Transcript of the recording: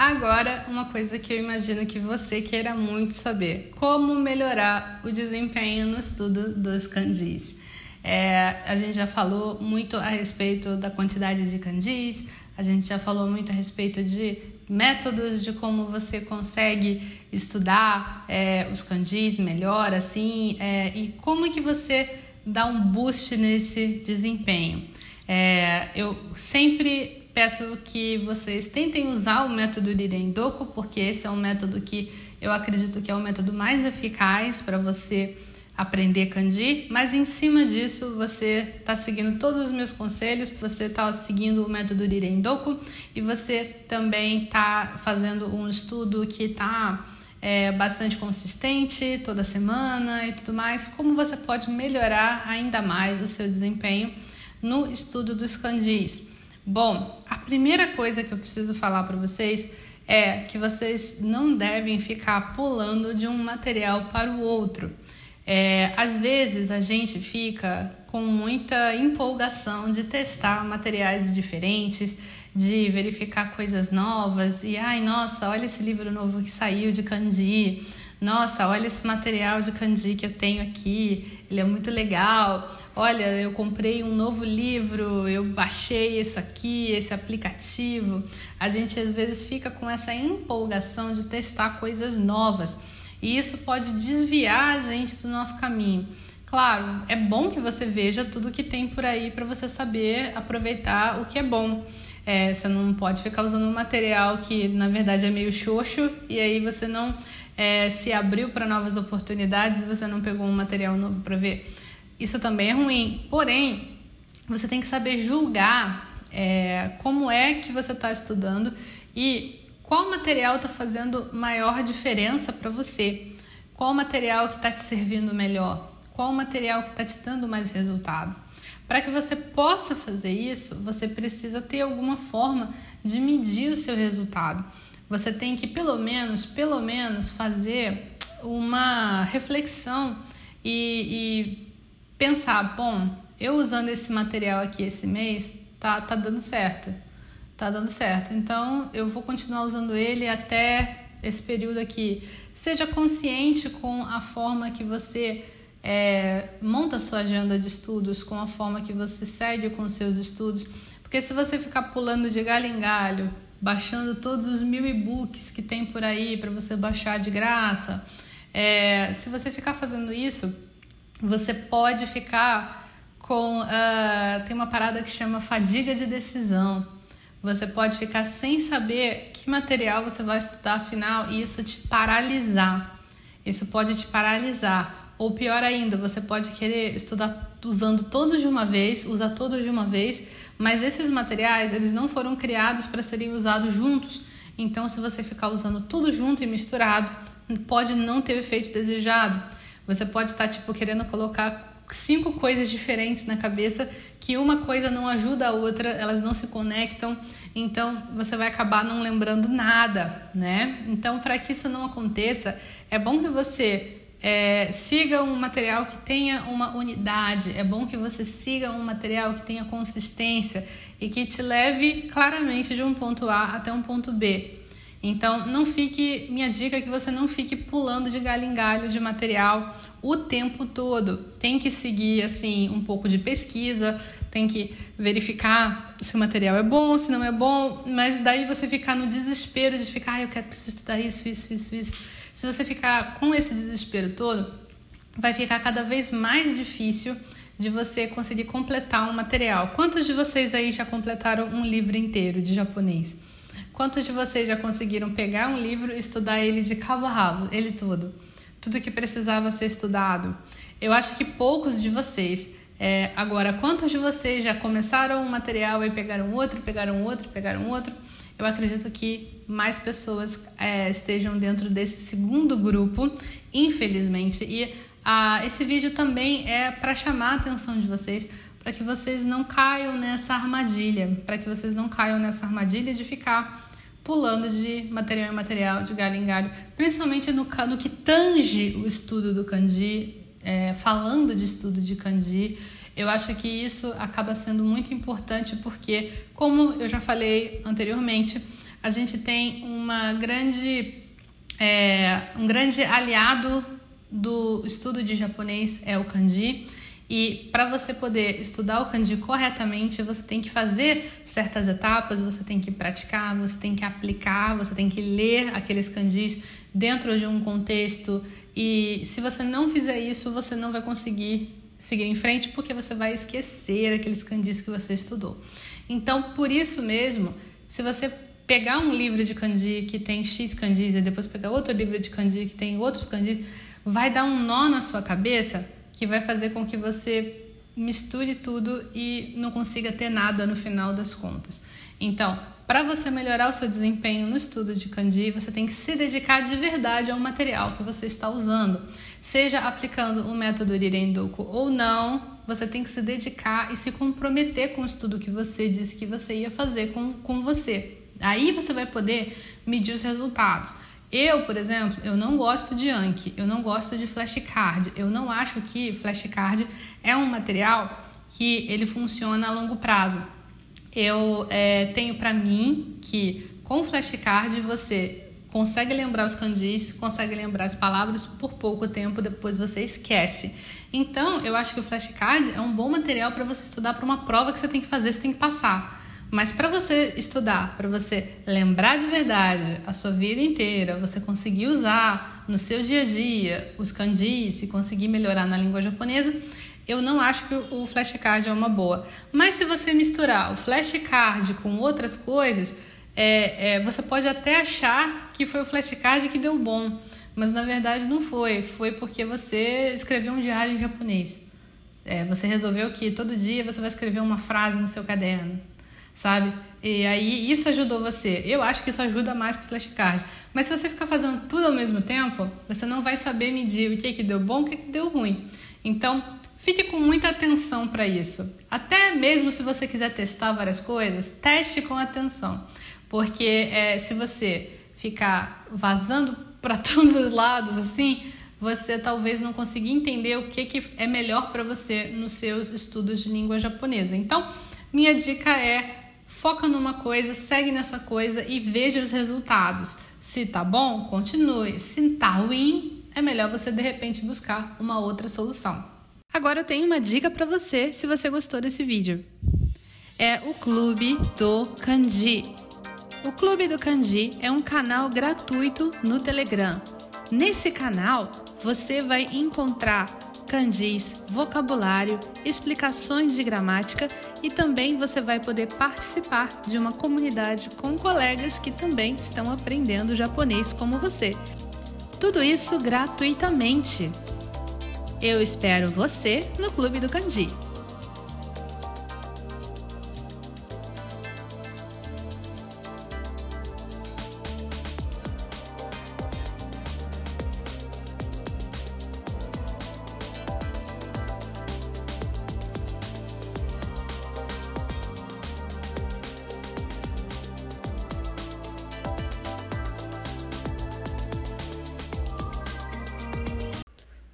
Agora, uma coisa que eu imagino que você queira muito saber: como melhorar o desempenho no estudo dos kanjis. É, a gente já falou muito a respeito da quantidade de kanjis, a gente já falou muito a respeito de métodos de como você consegue estudar é, os kanjis melhor, assim, é, e como que você dá um boost nesse desempenho. É, eu sempre peço que vocês tentem usar o método Rirendoku, porque esse é um método que eu acredito que é o método mais eficaz para você aprender kanji, mas em cima disso você está seguindo todos os meus conselhos, você está seguindo o método Rirendoku e você também está fazendo um estudo que está é, bastante consistente toda semana e tudo mais. Como você pode melhorar ainda mais o seu desempenho no estudo dos kanjis? Bom, a primeira coisa que eu preciso falar para vocês é que vocês não devem ficar pulando de um material para o outro. É, às vezes a gente fica com muita empolgação de testar materiais diferentes, de verificar coisas novas e ai nossa, olha esse livro novo que saiu de kanji. Nossa, olha esse material de kanji que eu tenho aqui, ele é muito legal. Olha, eu comprei um novo livro, eu baixei isso aqui, esse aplicativo. A gente às vezes fica com essa empolgação de testar coisas novas e isso pode desviar a gente do nosso caminho. Claro, é bom que você veja tudo que tem por aí para você saber aproveitar o que é bom. É, você não pode ficar usando um material que na verdade é meio xoxo e aí você não é, se abriu para novas oportunidades e você não pegou um material novo para ver. Isso também é ruim. Porém, você tem que saber julgar é, como é que você está estudando e qual material está fazendo maior diferença para você. Qual material que está te servindo melhor? Qual material que está te dando mais resultado? Para que você possa fazer isso, você precisa ter alguma forma de medir o seu resultado você tem que pelo menos, pelo menos fazer uma reflexão e, e pensar, bom, eu usando esse material aqui esse mês, tá, tá dando certo. Tá dando certo. Então eu vou continuar usando ele até esse período aqui. Seja consciente com a forma que você é, monta sua agenda de estudos, com a forma que você segue com seus estudos. Porque se você ficar pulando de galho em galho, baixando todos os mil e-books que tem por aí para você baixar de graça. É, se você ficar fazendo isso, você pode ficar com. Uh, tem uma parada que chama fadiga de decisão. Você pode ficar sem saber que material você vai estudar afinal e isso te paralisar. Isso pode te paralisar. Ou pior ainda, você pode querer estudar usando todos de uma vez, usar todos de uma vez, mas esses materiais, eles não foram criados para serem usados juntos. Então, se você ficar usando tudo junto e misturado, pode não ter o efeito desejado. Você pode estar tipo querendo colocar cinco coisas diferentes na cabeça que uma coisa não ajuda a outra, elas não se conectam, então você vai acabar não lembrando nada, né? Então, para que isso não aconteça, é bom que você é, siga um material que tenha uma unidade. É bom que você siga um material que tenha consistência e que te leve claramente de um ponto A até um ponto B. Então, não fique. Minha dica é que você não fique pulando de galho em galho de material o tempo todo. Tem que seguir assim um pouco de pesquisa, tem que verificar se o material é bom, se não é bom, mas daí você ficar no desespero de ficar, ah, eu quero preciso estudar isso, isso, isso, isso se você ficar com esse desespero todo, vai ficar cada vez mais difícil de você conseguir completar um material. Quantos de vocês aí já completaram um livro inteiro de japonês? Quantos de vocês já conseguiram pegar um livro e estudar ele de cabo a rabo, ele todo? Tudo que precisava ser estudado? Eu acho que poucos de vocês. É, agora, quantos de vocês já começaram um material e pegaram outro, pegaram outro, pegaram outro? Eu acredito que mais pessoas é, estejam dentro desse segundo grupo, infelizmente, e Ah, esse vídeo também é para chamar a atenção de vocês, para que vocês não caiam nessa armadilha, para que vocês não caiam nessa armadilha de ficar pulando de material em material, de galho em galho, principalmente no, no que tange o estudo do kanji, é, falando de estudo de kanji. Eu acho que isso acaba sendo muito importante porque, como eu já falei anteriormente, a gente tem uma grande, é, um grande aliado do estudo de japonês é o kanji. E para você poder estudar o kanji corretamente, você tem que fazer certas etapas, você tem que praticar, você tem que aplicar, você tem que ler aqueles kanjis dentro de um contexto. E se você não fizer isso, você não vai conseguir seguir em frente porque você vai esquecer aqueles kanjis que você estudou. Então, por isso mesmo, se você pegar um livro de kanji que tem X kanjis e depois pegar outro livro de kanji que tem outros kanjis, vai dar um nó na sua cabeça que vai fazer com que você misture tudo e não consiga ter nada no final das contas. Então, para você melhorar o seu desempenho no estudo de kanji, você tem que se dedicar de verdade ao material que você está usando. Seja aplicando o método Rirendoku ou não, você tem que se dedicar e se comprometer com o estudo que você disse que você ia fazer com, com você. Aí você vai poder medir os resultados. Eu, por exemplo, eu não gosto de Anki, eu não gosto de flashcard. Eu não acho que flashcard é um material que ele funciona a longo prazo. Eu é, tenho para mim que com flashcard você consegue lembrar os kanjis, consegue lembrar as palavras por pouco tempo, depois você esquece. Então, eu acho que o flashcard é um bom material para você estudar para uma prova que você tem que fazer, você tem que passar. Mas para você estudar, para você lembrar de verdade a sua vida inteira, você conseguir usar no seu dia a dia os kanjis e conseguir melhorar na língua japonesa, eu não acho que o flashcard é uma boa. Mas se você misturar o flashcard com outras coisas, é, é, você pode até achar que foi o flashcard que deu bom, mas na verdade não foi. Foi porque você escreveu um diário em japonês. É, você resolveu que todo dia você vai escrever uma frase no seu caderno sabe? E aí isso ajudou você. Eu acho que isso ajuda mais que o flashcard. Mas se você ficar fazendo tudo ao mesmo tempo, você não vai saber medir o que que deu bom, o que que deu ruim. Então, fique com muita atenção para isso. Até mesmo se você quiser testar várias coisas, teste com atenção. Porque é, se você ficar vazando para todos os lados assim, você talvez não consiga entender o que, que é melhor para você nos seus estudos de língua japonesa. Então, minha dica é foca numa coisa, segue nessa coisa e veja os resultados. Se tá bom, continue. Se tá ruim, é melhor você de repente buscar uma outra solução. Agora eu tenho uma dica para você, se você gostou desse vídeo. É o Clube do Kanji. O Clube do Kanji é um canal gratuito no Telegram. Nesse canal, você vai encontrar kanjis, vocabulário, explicações de gramática e também você vai poder participar de uma comunidade com colegas que também estão aprendendo japonês como você. Tudo isso gratuitamente. Eu espero você no Clube do Kanji.